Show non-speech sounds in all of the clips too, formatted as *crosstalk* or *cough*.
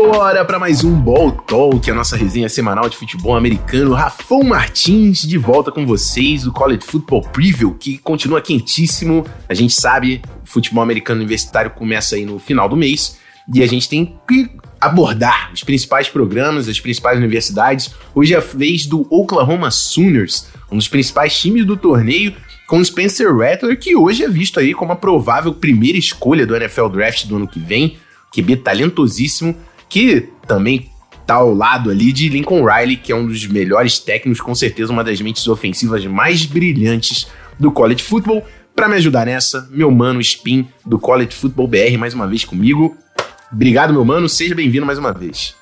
Simbora para mais um Ball Talk, a nossa resenha semanal de futebol americano. Rafão Martins de volta com vocês, o College Football Preview, que continua quentíssimo. A gente sabe, o futebol americano universitário começa aí no final do mês e a gente tem que abordar os principais programas, as principais universidades. Hoje é a vez do Oklahoma Sooners, um dos principais times do torneio, com o Spencer Rattler, que hoje é visto aí como a provável primeira escolha do NFL Draft do ano que vem. QB talentosíssimo, que também tá ao lado ali de Lincoln Riley, que é um dos melhores técnicos, com certeza uma das mentes ofensivas mais brilhantes do college football. Para me ajudar nessa, meu mano Spin do College Football BR mais uma vez comigo. Obrigado, meu mano, seja bem-vindo mais uma vez.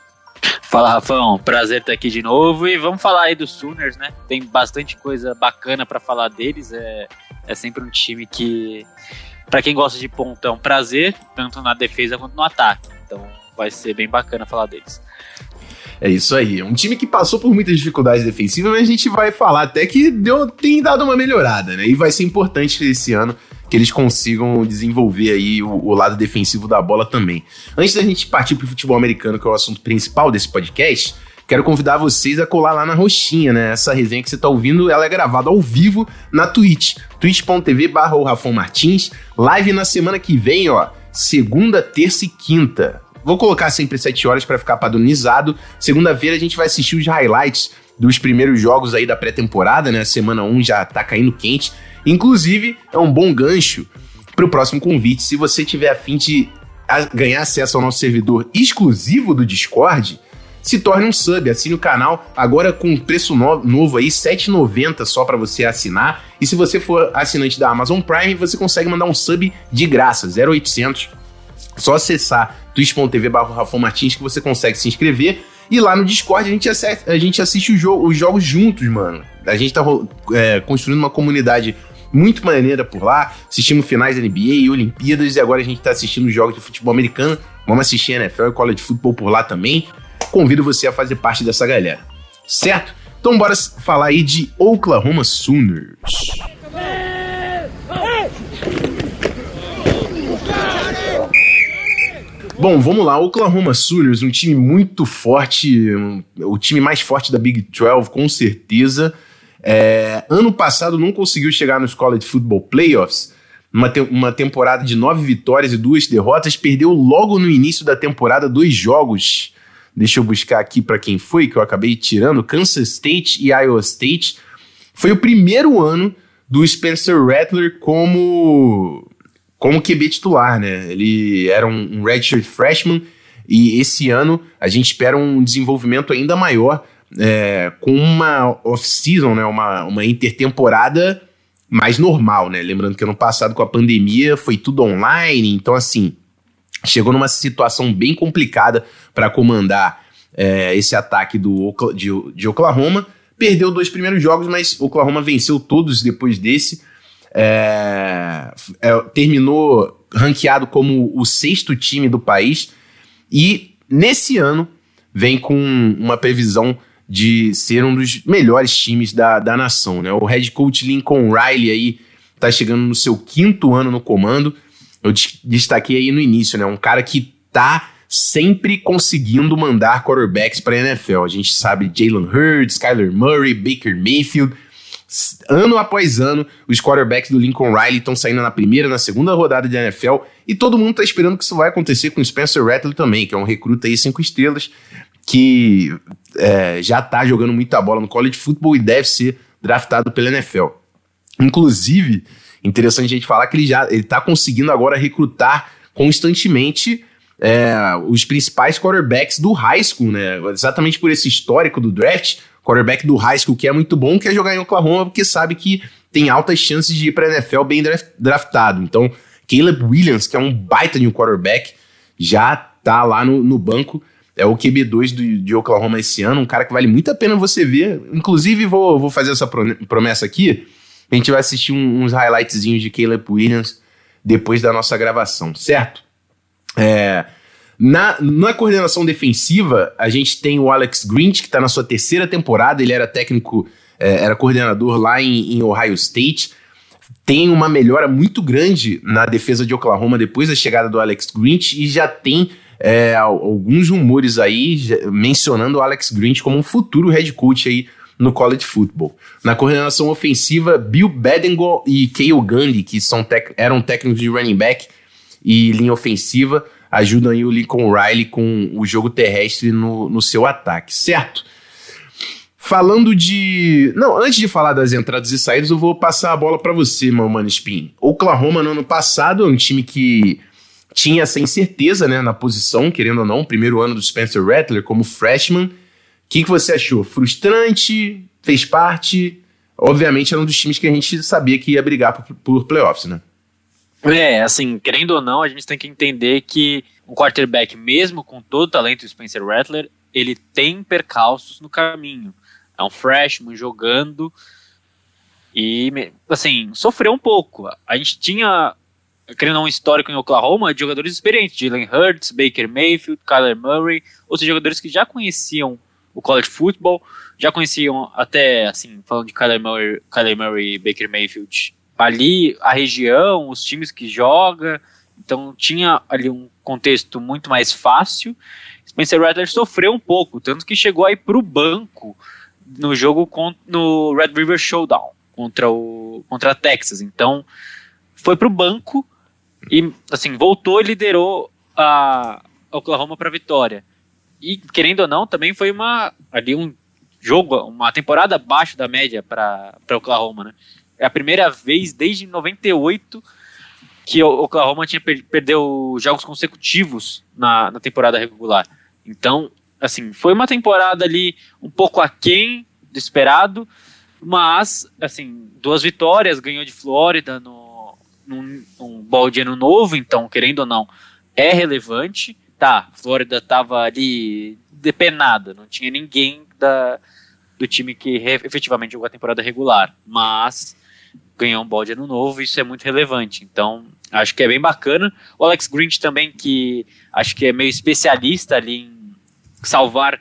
Fala, Rafão, prazer estar aqui de novo e vamos falar aí dos Sooners, né? Tem bastante coisa bacana para falar deles, é, é sempre um time que para quem gosta de ponto, é um prazer, tanto na defesa quanto no ataque. Então vai ser bem bacana falar deles. É isso aí. Um time que passou por muitas dificuldades defensivas, mas a gente vai falar até que deu, tem dado uma melhorada, né? E vai ser importante esse ano que eles consigam desenvolver aí o, o, lado defensivo da bola também. Antes da gente partir para o futebol americano, que é o assunto principal desse podcast, quero convidar vocês a colar lá na roxinha, né? Essa resenha que você está ouvindo, ela é gravada ao vivo na Twitch, twitch.tv barra Martins, live na semana que vem, ó, segunda, terça e quinta. Vou colocar sempre 7 horas para ficar padronizado. Segunda-feira a gente vai assistir os highlights dos primeiros jogos aí da pré-temporada, né? Semana 1 já tá caindo quente. Inclusive, é um bom gancho para o próximo convite. Se você tiver afim de ganhar acesso ao nosso servidor exclusivo do Discord, se torne um sub, assine o canal agora com preço no novo aí, R$ 7,90 só para você assinar. E se você for assinante da Amazon Prime, você consegue mandar um sub de graça, 0800. Só acessar twitch.tv Rafão Martins que você consegue se inscrever. E lá no Discord a gente, assiste, a gente assiste os jogos juntos, mano. A gente tá é, construindo uma comunidade muito maneira por lá. Assistimos finais da NBA Olimpíadas e agora a gente tá assistindo os jogos de futebol americano. Vamos assistir NFL e College Football por lá também convido você a fazer parte dessa galera. Certo? Então bora falar aí de Oklahoma Sooners. Bom, vamos lá. Oklahoma Sooners, um time muito forte, um, o time mais forte da Big 12, com certeza. É, ano passado não conseguiu chegar nos College Football Playoffs, uma, te uma temporada de nove vitórias e duas derrotas, perdeu logo no início da temporada dois jogos Deixa eu buscar aqui para quem foi, que eu acabei tirando. Kansas State e Iowa State. Foi o primeiro ano do Spencer Rattler como, como QB titular, né? Ele era um, um redshirt freshman e esse ano a gente espera um desenvolvimento ainda maior é, com uma off-season, né? Uma, uma intertemporada mais normal, né? Lembrando que ano passado com a pandemia foi tudo online, então assim chegou numa situação bem complicada para comandar é, esse ataque do, de, de, Oklahoma. Perdeu dois primeiros jogos, mas Oklahoma venceu todos depois desse. É, é, terminou ranqueado como o sexto time do país e nesse ano vem com uma previsão de ser um dos melhores times da, da nação. Né? O head coach Lincoln Riley aí está chegando no seu quinto ano no comando eu destaquei aí no início, né? Um cara que tá sempre conseguindo mandar quarterbacks para NFL. A gente sabe Jalen Hurts, Kyler Murray, Baker Mayfield. Ano após ano, os quarterbacks do Lincoln Riley estão saindo na primeira, na segunda rodada de NFL e todo mundo está esperando que isso vai acontecer com o Spencer Rattler também, que é um recruta aí cinco estrelas que é, já está jogando muita bola no college football e deve ser draftado pela NFL. Inclusive, Interessante a gente falar que ele já ele tá conseguindo agora recrutar constantemente é, os principais quarterbacks do high school, né? Exatamente por esse histórico do draft, quarterback do high school que é muito bom, quer jogar em Oklahoma porque sabe que tem altas chances de ir para NFL bem draftado. Então, Caleb Williams, que é um baita de um quarterback, já tá lá no, no banco. É o QB2 do, de Oklahoma esse ano, um cara que vale muito a pena você ver. Inclusive, vou, vou fazer essa promessa aqui. A gente vai assistir um, uns highlightzinhos de Caleb Williams depois da nossa gravação, certo? É, na, na coordenação defensiva, a gente tem o Alex Grinch, que está na sua terceira temporada, ele era técnico, é, era coordenador lá em, em Ohio State. Tem uma melhora muito grande na defesa de Oklahoma depois da chegada do Alex Grinch e já tem é, alguns rumores aí mencionando o Alex Grinch como um futuro head coach aí no college football. Na coordenação ofensiva, Bill Bedingall e Cale Gundy, que são eram técnicos de running back e linha ofensiva, ajudam aí o Lincoln Riley com o jogo terrestre no, no seu ataque, certo? Falando de. Não, antes de falar das entradas e saídas, eu vou passar a bola para você, meu mano Spin. Oklahoma no ano passado é um time que tinha sem certeza né, na posição, querendo ou não, primeiro ano do Spencer Rattler como freshman. O que, que você achou? Frustrante? Fez parte? Obviamente era um dos times que a gente sabia que ia brigar por, por playoffs, né? É, assim, querendo ou não, a gente tem que entender que um quarterback, mesmo com todo o talento do Spencer Rattler, ele tem percalços no caminho. É um freshman jogando e, assim, sofreu um pouco. A gente tinha, querendo um histórico em Oklahoma, de jogadores experientes, Jalen Hurts, Baker Mayfield, Kyler Murray, outros jogadores que já conheciam o college football, já conheciam até, assim, falando de Kyler Murray, Kyler Murray e Baker Mayfield, ali a região, os times que joga, então tinha ali um contexto muito mais fácil. Spencer Rattler sofreu um pouco, tanto que chegou aí para o banco no jogo com, no Red River Showdown contra o contra a Texas. Então foi para o banco e assim voltou e liderou a Oklahoma para vitória. E querendo ou não, também foi uma ali um jogo, uma temporada abaixo da média para Oklahoma, né? É a primeira vez desde 98 que o Oklahoma tinha per perdeu jogos consecutivos na, na temporada regular. Então, assim, foi uma temporada ali um pouco aquém do esperado, mas, assim, duas vitórias, ganhou de Flórida no, num, num ball de ano novo, então, querendo ou não, é relevante. Tá, Flórida tava ali depenada, não tinha ninguém da, do time que efetivamente jogou a temporada regular, mas ganhou um bode ano novo, isso é muito relevante. Então, acho que é bem bacana. O Alex Grinch também, que acho que é meio especialista ali em salvar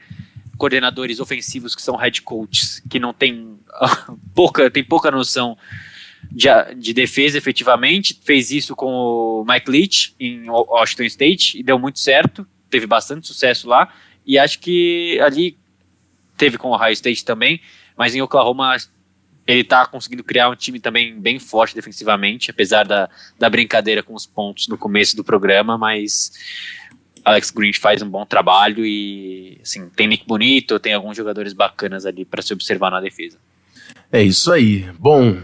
coordenadores ofensivos que são head coaches, que não tem *laughs* pouca, tem pouca noção de, de, defesa efetivamente. Fez isso com o Mike Leach em Washington State e deu muito certo. Teve bastante sucesso lá. E acho que ali teve com o Ohio State também, mas em Oklahoma ele está conseguindo criar um time também bem forte defensivamente, apesar da, da brincadeira com os pontos no começo do programa, mas Alex Green faz um bom trabalho e assim, tem Nick Bonito, tem alguns jogadores bacanas ali para se observar na defesa. É isso aí. Bom,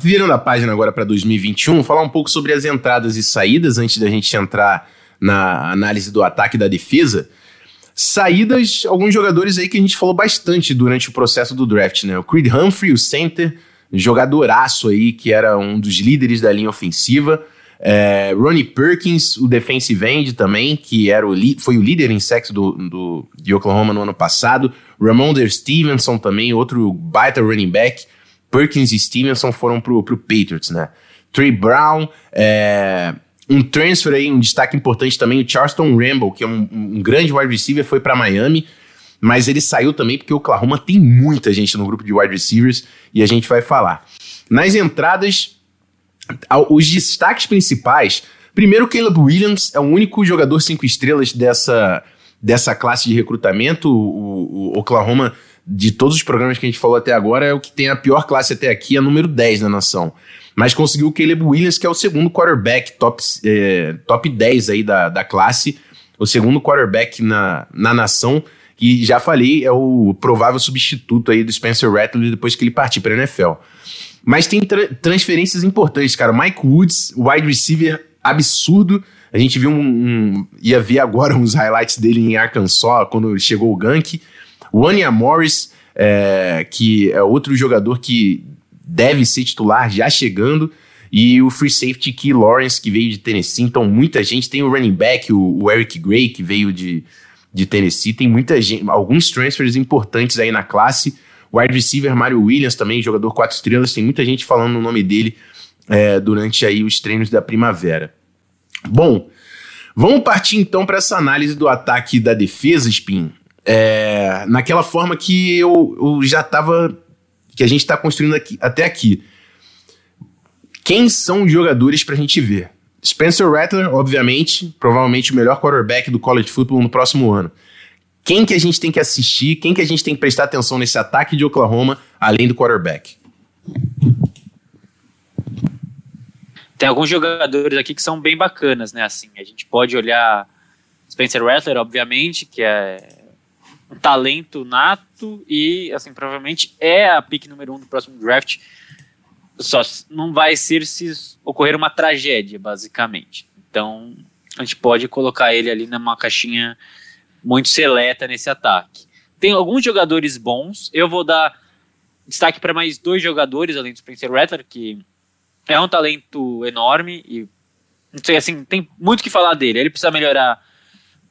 virando a página agora para 2021, falar um pouco sobre as entradas e saídas antes da gente entrar na análise do ataque e da defesa. Saídas, alguns jogadores aí que a gente falou bastante durante o processo do draft, né? O Creed Humphrey, o center, jogadoraço aí, que era um dos líderes da linha ofensiva. É, Ronnie Perkins, o defensive end também, que era o foi o líder em sexo do, do, de Oklahoma no ano passado. Ramonder Stevenson também, outro baita running back. Perkins e Stevenson foram pro, pro Patriots, né? Trey Brown, é, um transfer aí, um destaque importante também, o Charleston Rambo, que é um, um grande wide receiver, foi para Miami, mas ele saiu também porque o Oklahoma tem muita gente no grupo de wide receivers e a gente vai falar. Nas entradas, os destaques principais, primeiro Caleb Williams é o único jogador cinco estrelas dessa, dessa classe de recrutamento, o, o Oklahoma de todos os programas que a gente falou até agora, é o que tem a pior classe até aqui, a número 10 na nação mas conseguiu o Caleb Williams, que é o segundo quarterback top, é, top 10 aí da, da classe, o segundo quarterback na, na nação, e já falei, é o provável substituto aí do Spencer Rattler depois que ele partir para a NFL. Mas tem tra transferências importantes, cara. Mike Woods, wide receiver absurdo. A gente viu um, um, ia ver agora *laughs* uns highlights dele em Arkansas quando chegou o gank. O Anya Morris, é, que é outro jogador que deve ser titular já chegando. E o free safety Key Lawrence, que veio de Tennessee. Então, muita gente. Tem o running back, o, o Eric Gray, que veio de, de Tennessee. Tem muita gente. Alguns transfers importantes aí na classe. Wide receiver Mario Williams também, jogador quatro estrelas. Tem muita gente falando o nome dele é, durante aí os treinos da primavera. Bom, vamos partir então para essa análise do ataque e da defesa, Spin. É, naquela forma que eu, eu já estava que a gente está construindo aqui, até aqui. Quem são os jogadores para a gente ver? Spencer Rattler, obviamente, provavelmente o melhor quarterback do college football no próximo ano. Quem que a gente tem que assistir, quem que a gente tem que prestar atenção nesse ataque de Oklahoma, além do quarterback? Tem alguns jogadores aqui que são bem bacanas, né? Assim, a gente pode olhar Spencer Rattler, obviamente, que é talento nato e, assim, provavelmente é a pick número um do próximo draft. Só não vai ser se ocorrer uma tragédia, basicamente. Então, a gente pode colocar ele ali numa caixinha muito seleta nesse ataque. Tem alguns jogadores bons. Eu vou dar destaque para mais dois jogadores, além do Spencer Rattler, que é um talento enorme e não sei assim, tem muito que falar dele. Ele precisa melhorar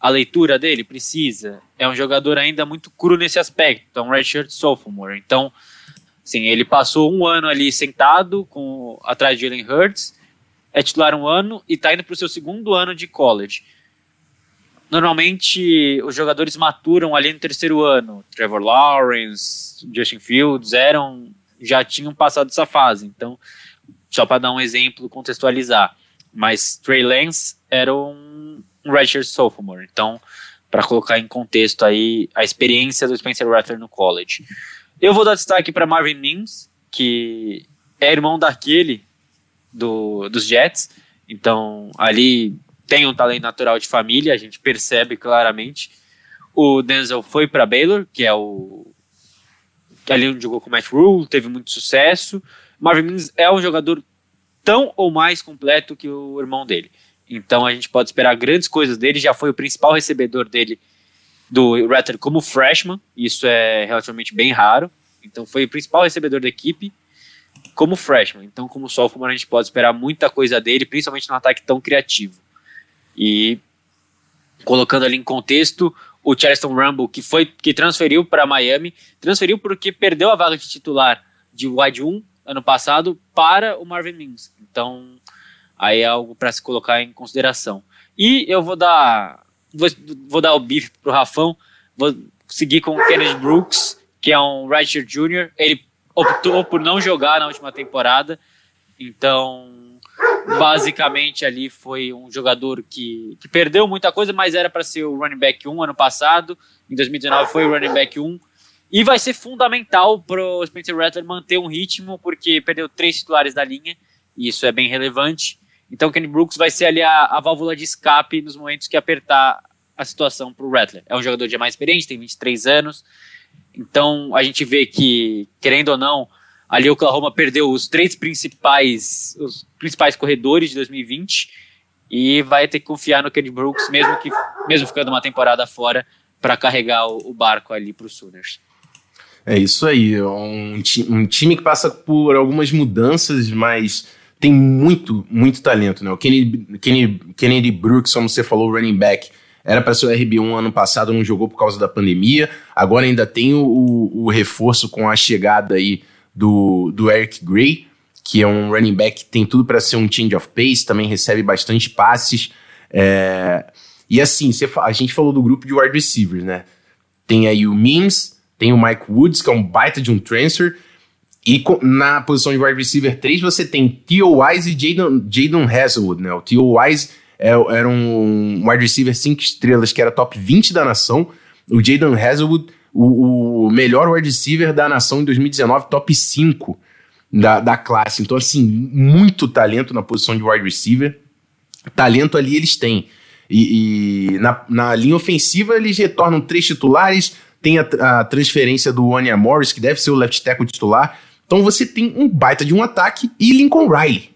a leitura dele, precisa. É um jogador ainda muito cru nesse aspecto, é um redshirt sophomore. Então, sim, ele passou um ano ali sentado com atrás de Jalen Hurts, é titular um ano e está indo para o seu segundo ano de college. Normalmente os jogadores maturam ali no terceiro ano. Trevor Lawrence, Justin Fields eram já tinham passado essa fase. Então, só para dar um exemplo, contextualizar. Mas Trey Lance era um redshirt sophomore. Então, para colocar em contexto aí a experiência do Spencer Rattler no college. Eu vou dar destaque para Marvin Mims, que é irmão daquele do, dos Jets. Então, ali tem um talento natural de família, a gente percebe claramente. O Denzel foi para Baylor, que é o. Que ali onde jogou com o Matt Rule, teve muito sucesso. Marvin Mims é um jogador tão ou mais completo que o irmão dele. Então a gente pode esperar grandes coisas dele. Já foi o principal recebedor dele do Rattler como freshman. Isso é relativamente bem raro. Então foi o principal recebedor da equipe como freshman. Então, como sophomore, a gente pode esperar muita coisa dele, principalmente no ataque tão criativo. E colocando ali em contexto, o Charleston Rumble, que foi que transferiu para Miami, transferiu porque perdeu a vaga de titular de wide 1 ano passado para o Marvin Mims. Então, aí é algo para se colocar em consideração. E eu vou dar vou, vou dar o bife pro Rafão, vou seguir com o Kennedy Brooks, que é um redshirt junior. Ele optou por não jogar na última temporada. Então, basicamente ali foi um jogador que, que perdeu muita coisa, mas era para ser o running back 1 ano passado. Em 2019 foi o running back 1. E vai ser fundamental para o Spencer Rattler manter um ritmo, porque perdeu três titulares da linha, e isso é bem relevante. Então o Kenny Brooks vai ser ali a, a válvula de escape nos momentos que apertar a situação para o Rattler. É um jogador de mais experiente, tem 23 anos, então a gente vê que, querendo ou não, ali o Oklahoma perdeu os três principais, os principais corredores de 2020 e vai ter que confiar no Kenny Brooks, mesmo que mesmo ficando uma temporada fora, para carregar o, o, barco ali para os Sooners. É isso aí, é um, um, time que passa por algumas mudanças, mas tem muito, muito talento, né? O Kenny, Kenny, Kennedy Brooks, como você falou, running back, era para ser o RB1 ano passado, não jogou por causa da pandemia. Agora ainda tem o, o, o reforço com a chegada aí do, do Eric Gray, que é um running back que tem tudo para ser um change of pace, também recebe bastante passes. É... E assim, você, a gente falou do grupo de wide receivers, né? Tem aí o Mims, tem o Mike Woods, que é um baita de um transfer. E na posição de wide receiver 3, você tem T.O. Wise e Jaden Hazelwood, né? O T.O. Wise é, era um wide receiver 5 estrelas que era top 20 da nação. O Jaden Hazelwood, o, o, melhor wide receiver da nação em 2019, top 5 da, da classe. Então, assim, muito talento na posição de wide receiver. Talento ali eles têm. E, e na, na linha ofensiva eles retornam três titulares. Tem a, a transferência do Anya Morris, que deve ser o left tackle titular. Então você tem um baita de um ataque e Lincoln Riley.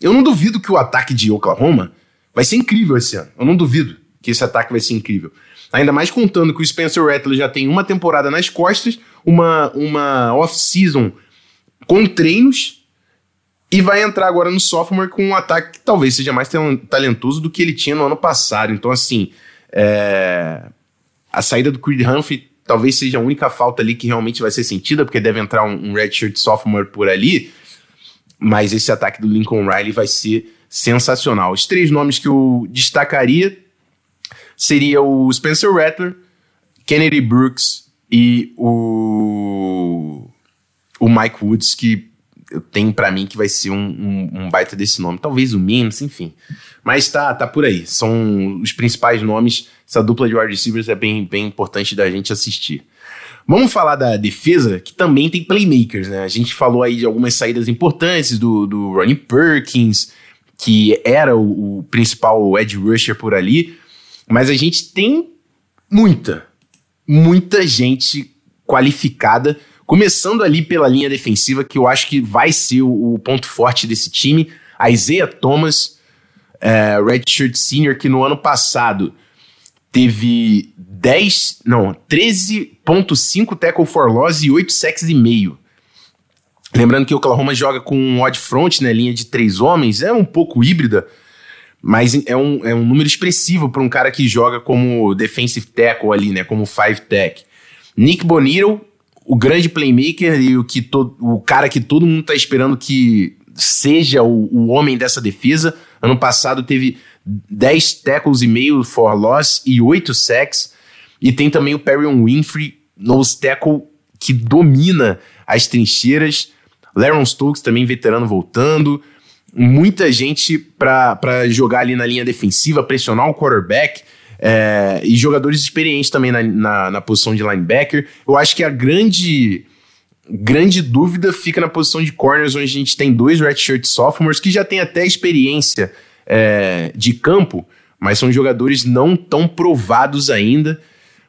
Eu não duvido que o ataque de Oklahoma Vai ser incrível esse ano. Eu não duvido que esse ataque vai ser incrível. Ainda mais contando que o Spencer Rattler já tem uma temporada nas costas, uma, uma off-season com treinos e vai entrar agora no sophomore com um ataque que talvez seja mais talentoso do que ele tinha no ano passado. Então, assim, é... a saída do Creed Humphrey talvez seja a única falta ali que realmente vai ser sentida, porque deve entrar um, um redshirt sophomore por ali. Mas esse ataque do Lincoln Riley vai ser sensacional. Os três nomes que eu destacaria seria o Spencer Rattler, Kennedy Brooks e o, o Mike Woods, que eu tenho para mim que vai ser um, um, um, baita desse nome. Talvez o Mims, enfim. Mas tá, tá por aí. São os principais nomes. Essa dupla de wide receivers é bem, bem importante da gente assistir. Vamos falar da defesa, que também tem playmakers, né? A gente falou aí de algumas saídas importantes do, do Ronnie Perkins, que era o, o principal edge rusher por ali. Mas a gente tem muita, muita gente qualificada Começando ali pela linha defensiva, que eu acho que vai ser o, o ponto forte desse time. Isaiah Thomas, é, Redshirt Senior, que no ano passado teve 10, não, 13.5 tackle for loss e 8 sacks e meio. Lembrando que o Oklahoma joga com um odd front, né, linha de três homens, é um pouco híbrida, mas é um, é um número expressivo para um cara que joga como defensive tackle ali, né, como five tech. Nick Bonito, o grande playmaker e o, que to, o cara que todo mundo tá esperando que seja o, o homem dessa defesa. Ano passado teve 10 tackles e meio for loss e 8 sacks. E tem também o Perrion Winfrey, nose tackle, que domina as trincheiras. Laron Stokes também veterano voltando. Muita gente para jogar ali na linha defensiva, pressionar o quarterback. É, e jogadores experientes também na, na, na, posição de linebacker. Eu acho que a grande grande dúvida fica na posição de corners, onde a gente tem dois redshirt sophomores que já têm até experiência é, de campo, mas são jogadores não tão provados ainda.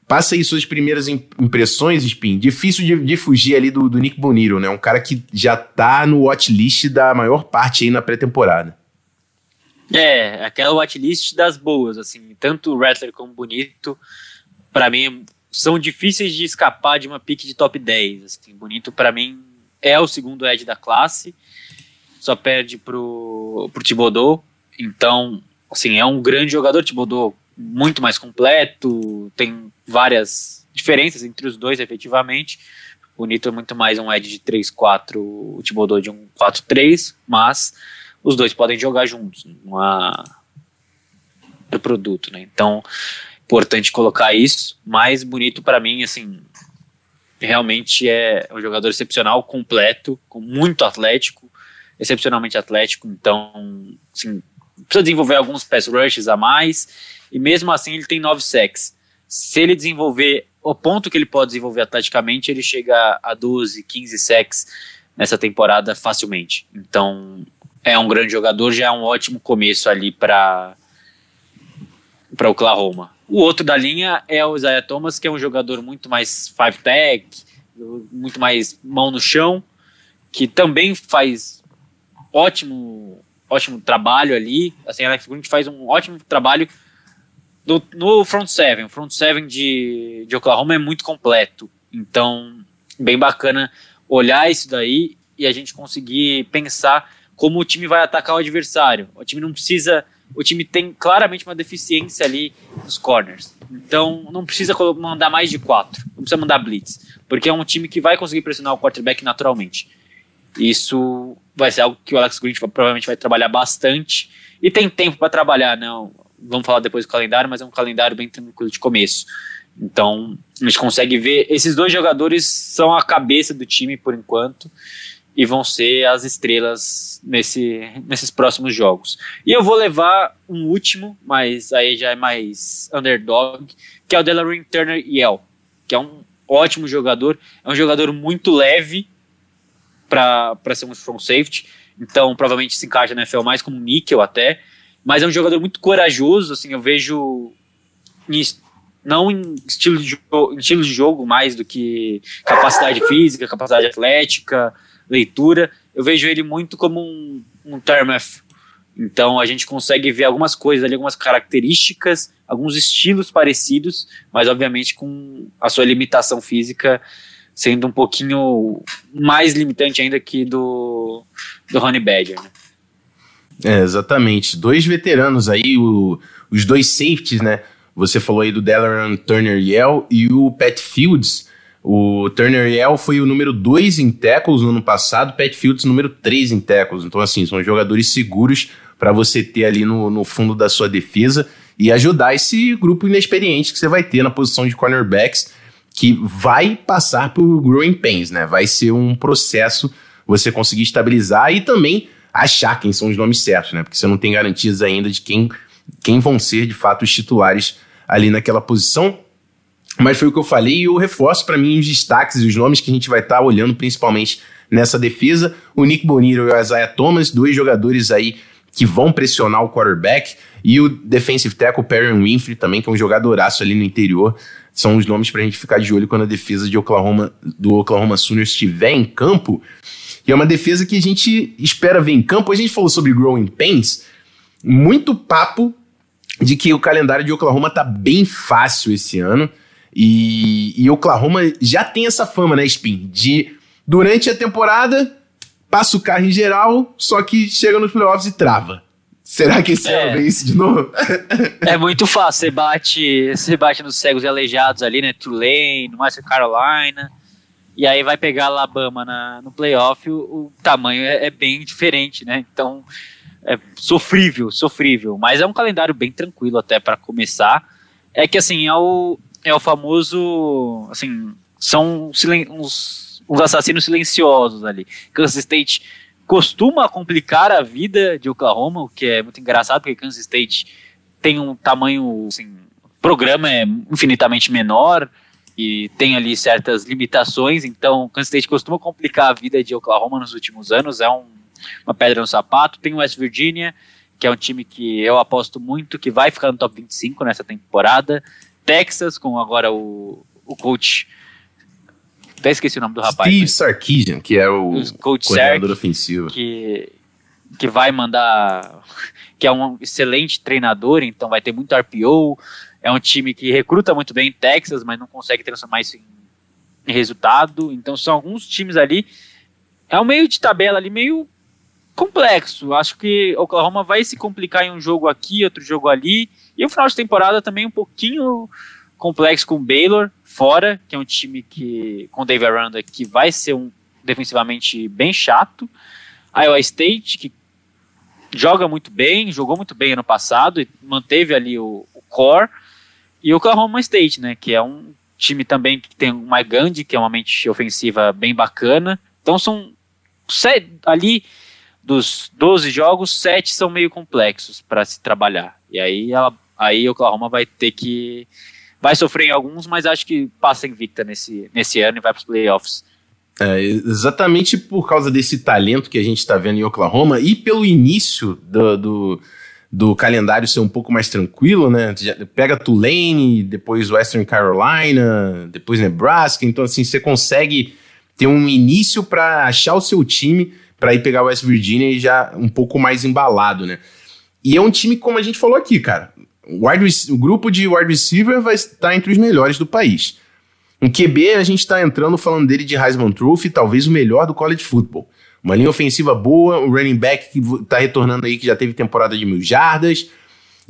Passa aí suas primeiras impressões, Spin. Difícil de, de fugir ali do, do, Nick Bonito, né? Um cara que já tá no watchlist da maior parte aí na pré-temporada. É, aquela watchlist das boas, assim, tanto o Rattler como Bonito, para mim, são difíceis de escapar de uma pique de top 10. Assim, Bonito, para mim, é o segundo Ed da classe, só perde pro, pro Thibodeau, então, assim, é um grande jogador, Thibodeau muito mais completo, tem várias diferenças entre os dois, efetivamente, Bonito é muito mais um Ed de 3-4, o Thibodeau de um 4-3, mas os dois podem jogar juntos, numa do produto, né? Então, importante colocar isso. Mais bonito para mim, assim, realmente é um jogador excepcional, completo, com muito atlético, excepcionalmente atlético. Então, assim, precisa desenvolver alguns pass rushes a mais. E mesmo assim, ele tem nove sacks. Se ele desenvolver o ponto que ele pode desenvolver atleticamente, ele chega a 12, 15 sacks nessa temporada facilmente. Então, é um grande jogador, já é um ótimo começo ali para para Oklahoma. O outro da linha é o Isaiah Thomas, que é um jogador muito mais five tech, muito mais mão no chão, que também faz ótimo ótimo trabalho ali. Assim, a gente faz um ótimo trabalho no, no front seven. O front seven de, de Oklahoma é muito completo. Então, bem bacana olhar isso daí e a gente conseguir pensar como o time vai atacar o adversário. O time não precisa. O time tem claramente uma deficiência ali nos corners. Então não precisa mandar mais de quatro. Não precisa mandar blitz. Porque é um time que vai conseguir pressionar o quarterback naturalmente. Isso vai ser algo que o Alex Grinch provavelmente vai trabalhar bastante. E tem tempo para trabalhar, não. Vamos falar depois do calendário, mas é um calendário bem tranquilo de começo. Então, a gente consegue ver. Esses dois jogadores são a cabeça do time por enquanto e vão ser as estrelas nesse, nesses próximos jogos. E eu vou levar um último, mas aí já é mais underdog, que é o Delarue Turner Yell, que é um ótimo jogador, é um jogador muito leve para ser um strong safety, então provavelmente se encaixa na NFL mais como níquel até, mas é um jogador muito corajoso, assim, eu vejo em, não em estilo de, em estilo de jogo mais do que capacidade física, capacidade atlética, leitura, eu vejo ele muito como um, um Termeth. Então a gente consegue ver algumas coisas ali, algumas características, alguns estilos parecidos, mas obviamente com a sua limitação física sendo um pouquinho mais limitante ainda que do, do Honey Badger. Né? É, exatamente. Dois veteranos aí, o, os dois safeties, né? Você falou aí do Delaran Turner Yell e o Pat Fields o Turner Yell foi o número 2 em tackles no ano passado, Pat Fields número 3 em tackles. Então, assim, são jogadores seguros para você ter ali no, no fundo da sua defesa e ajudar esse grupo inexperiente que você vai ter na posição de cornerbacks, que vai passar por growing pains, né? Vai ser um processo você conseguir estabilizar e também achar quem são os nomes certos, né? Porque você não tem garantias ainda de quem, quem vão ser de fato os titulares ali naquela posição. Mas foi o que eu falei e eu reforço para mim os destaques e os nomes que a gente vai estar tá olhando principalmente nessa defesa. O Nick Bonito e o Isaiah Thomas, dois jogadores aí que vão pressionar o quarterback. E o defensive tackle Perry Winfrey também, que é um jogadoraço ali no interior. São os nomes para a gente ficar de olho quando a defesa de Oklahoma, do Oklahoma Sooners estiver em campo. E é uma defesa que a gente espera ver em campo. A gente falou sobre Growing Pains. Muito papo de que o calendário de Oklahoma tá bem fácil esse ano. E, e Oklahoma já tem essa fama, né, Spin? De durante a temporada passa o carro em geral, só que chega nos playoffs e trava. Será que esse é. ano isso de novo? é muito fácil. Você bate, você bate nos cegos e aleijados ali, né? Tulane, West Carolina. E aí vai pegar Alabama na, no playoff, o, o tamanho é, é, bem diferente, né? Então, é sofrível, sofrível. Mas é um calendário bem tranquilo até para começar. É que, assim, é o, é o famoso, assim, são uns, uns assassinos silenciosos ali. Kansas State costuma complicar a vida de Oklahoma, o que é muito engraçado, porque Kansas State tem um tamanho, assim, o programa é infinitamente menor e tem ali certas limitações, então Kansas State costuma complicar a vida de Oklahoma nos últimos anos, é um, uma pedra no sapato. Tem West Virginia, que é um time que eu aposto muito que vai ficar no top 25 nessa temporada. Texas, com agora o, o coach. Até esqueci o nome do rapaz. Steve mas... Sarkisian, que é o, o coach coordenador Sark, ofensivo. Que, que vai mandar. *laughs* Que é um excelente treinador, então vai ter muito RPO. É um time que recruta muito bem em Texas, mas não consegue transformar isso em, em resultado. Então são alguns times ali. É um meio de tabela ali, meio complexo. Acho que Oklahoma vai se complicar em um jogo aqui, outro jogo ali. E o final de temporada também um pouquinho complexo com o Baylor fora, que é um time que com o Dave Aranda que vai ser um defensivamente bem chato. Iowa State que joga muito bem, jogou muito bem ano passado e manteve ali o, o core. E o Oklahoma State, né, que é um time também que tem o Mike Gandhi, que é uma mente ofensiva bem bacana. Então são ali dos 12 jogos, 7 são meio complexos para se trabalhar. E aí ela, aí Oklahoma vai ter que vai sofrer em alguns, mas acho que passa invicta nesse, nesse ano e vai para os playoffs. É, exatamente por causa desse talento que a gente está vendo em Oklahoma e pelo início do, do, do, calendário ser um pouco mais tranquilo, né? Pega Tulane, depois Western Carolina, depois Nebraska, então assim você consegue ter um início para achar o seu time para ir pegar o West Virginia e já um pouco mais embalado, né? E é um time, como a gente falou aqui, cara. O, wide, o grupo de wide receiver vai estar entre os melhores do país. Um QB, a gente está entrando falando dele de Heisman Trophy, talvez o melhor do college football. Uma linha ofensiva boa, um running back que está retornando aí, que já teve temporada de mil jardas.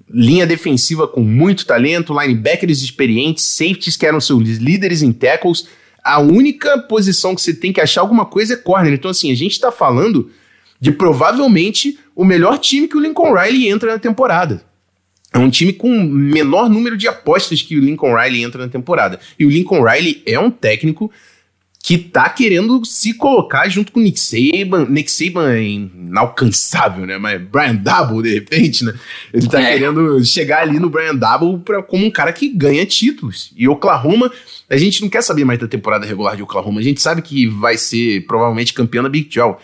Linha defensiva com muito talento, linebackers experientes, safeties que eram seus líderes em tackles a única posição que você tem que achar alguma coisa é corner. Então, assim, a gente está falando de provavelmente o melhor time que o Lincoln Riley entra na temporada. É um time com menor número de apostas que o Lincoln Riley entra na temporada. E o Lincoln Riley é um técnico que tá querendo se colocar junto com o Nick Saban. Nick Saban é inalcançável, né? Mas Brian Double, de repente, né? Ele tá é. querendo chegar ali no Brian Double pra, como um cara que ganha títulos. E Oklahoma, a gente não quer saber mais da temporada regular de Oklahoma. A gente sabe que vai ser provavelmente campeão da Big 12.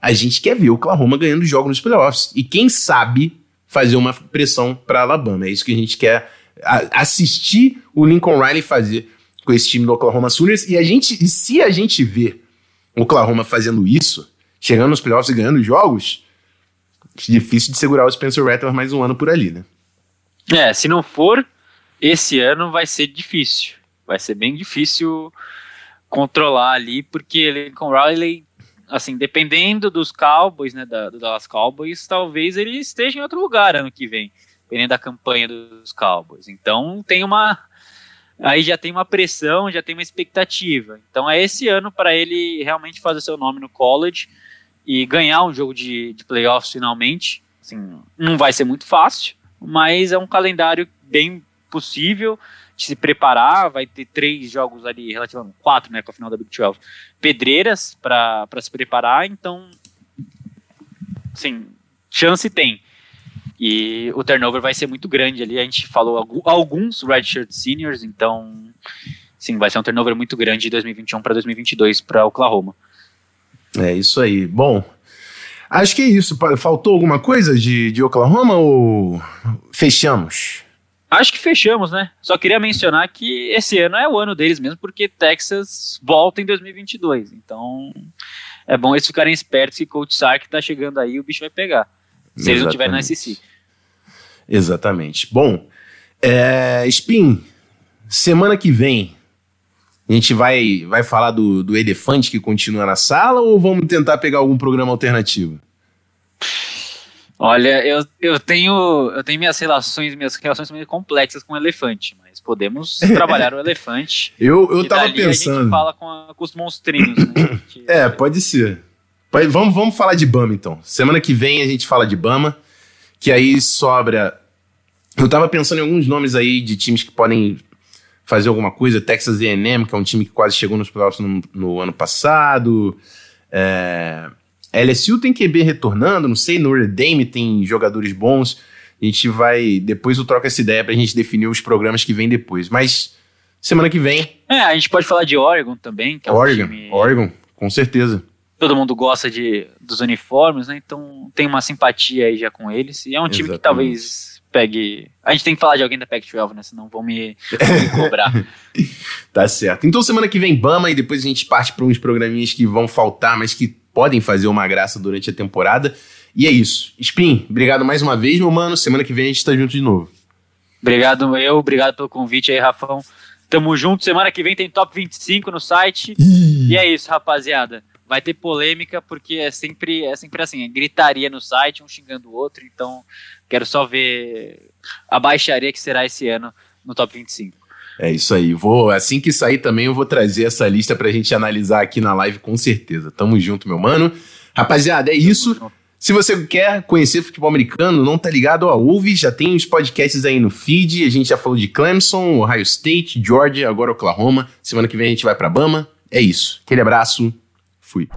A gente quer ver Oklahoma ganhando jogos nos playoffs. E quem sabe fazer uma pressão para Alabama. É isso que a gente quer assistir o Lincoln Riley fazer com esse time do Oklahoma Sooners. E a gente, e se a gente vê o Oklahoma fazendo isso, chegando nos playoffs e ganhando jogos, difícil de segurar o Spencer Rattler mais um ano por ali, né? É, se não for esse ano, vai ser difícil. Vai ser bem difícil controlar ali, porque Lincoln Riley, assim, dependendo dos Cowboys, né, da, do Dallas Cowboys, talvez ele esteja em outro lugar ano que vem, dependendo da campanha dos Cowboys. Então tem uma aí já tem uma pressão, já tem uma expectativa. Então é esse ano para ele realmente fazer seu nome no college e ganhar um jogo de, de playoffs finalmente. Assim, não vai ser muito fácil, mas é um calendário bem possível. se preparar, vai ter três jogos ali, relativamente quatro, né, com a final da Big 12, pedreiras para se preparar, então, sim, chance tem. E o turnover vai ser muito grande ali, a gente falou alguns redshirt seniors, então, sim, vai ser um turnover muito grande de 2021 para 2022 para Oklahoma. É isso aí. Bom, acho que é isso. Faltou alguma coisa de, de Oklahoma ou fechamos? Acho que fechamos, né? Só queria mencionar que esse ano é o ano deles mesmo, porque Texas volta em 2022. Então, é bom eles ficarem espertos que Coach Sark tá chegando aí e o bicho vai pegar. Se Exatamente. eles não tiverem na SEC. Exatamente. Bom, é, Spin, semana que vem, a gente vai, vai falar do, do elefante que continua na sala ou vamos tentar pegar algum programa alternativo? Olha, eu, eu tenho eu tenho minhas relações, minhas relações são meio complexas com o elefante, mas podemos *laughs* trabalhar o elefante. eu eu tava pensando. A gente fala com, a, com os monstrinhos, né? é, pode ser. Vamos, vamos falar de Bama então. Semana que vem a gente fala de Bama, que aí sobra. Eu tava pensando em alguns nomes aí de times que podem fazer alguma coisa. Texas A&M, que é um time que quase chegou nos playoffs no, no ano passado. É, LSU tem QB retornando, não sei, Notre Dame tem jogadores bons. A gente vai. Depois eu troco essa ideia pra gente definir os programas que vem depois. Mas semana que vem. É, a gente pode falar de Oregon também, que é Oregon, um time... Oregon, com certeza. Todo mundo gosta de, dos uniformes, né? Então tem uma simpatia aí já com eles. E é um time Exatamente. que talvez pegue. A gente tem que falar de alguém da Pac-12, né? Senão vão me, vão me cobrar. *laughs* tá certo. Então semana que vem Bama e depois a gente parte para uns programinhas que vão faltar, mas que podem fazer uma graça durante a temporada. E é isso. Spin, obrigado mais uma vez, meu mano. Semana que vem a gente tá junto de novo. Obrigado eu, obrigado pelo convite aí, Rafão. Tamo junto. Semana que vem tem top 25 no site. E é isso, rapaziada. Vai ter polêmica porque é sempre, é sempre assim, é gritaria no site, um xingando o outro. Então, quero só ver a baixaria que será esse ano no top 25. É isso aí. Vou assim que sair também eu vou trazer essa lista pra gente analisar aqui na live com certeza. Tamo junto, meu mano. Rapaziada, é isso. Se você quer conhecer futebol americano, não tá ligado, ó, ouve, já tem os podcasts aí no feed. A gente já falou de Clemson, Ohio State, Georgia, agora Oklahoma. Semana que vem a gente vai pra Bama. É isso. Aquele abraço. Fui.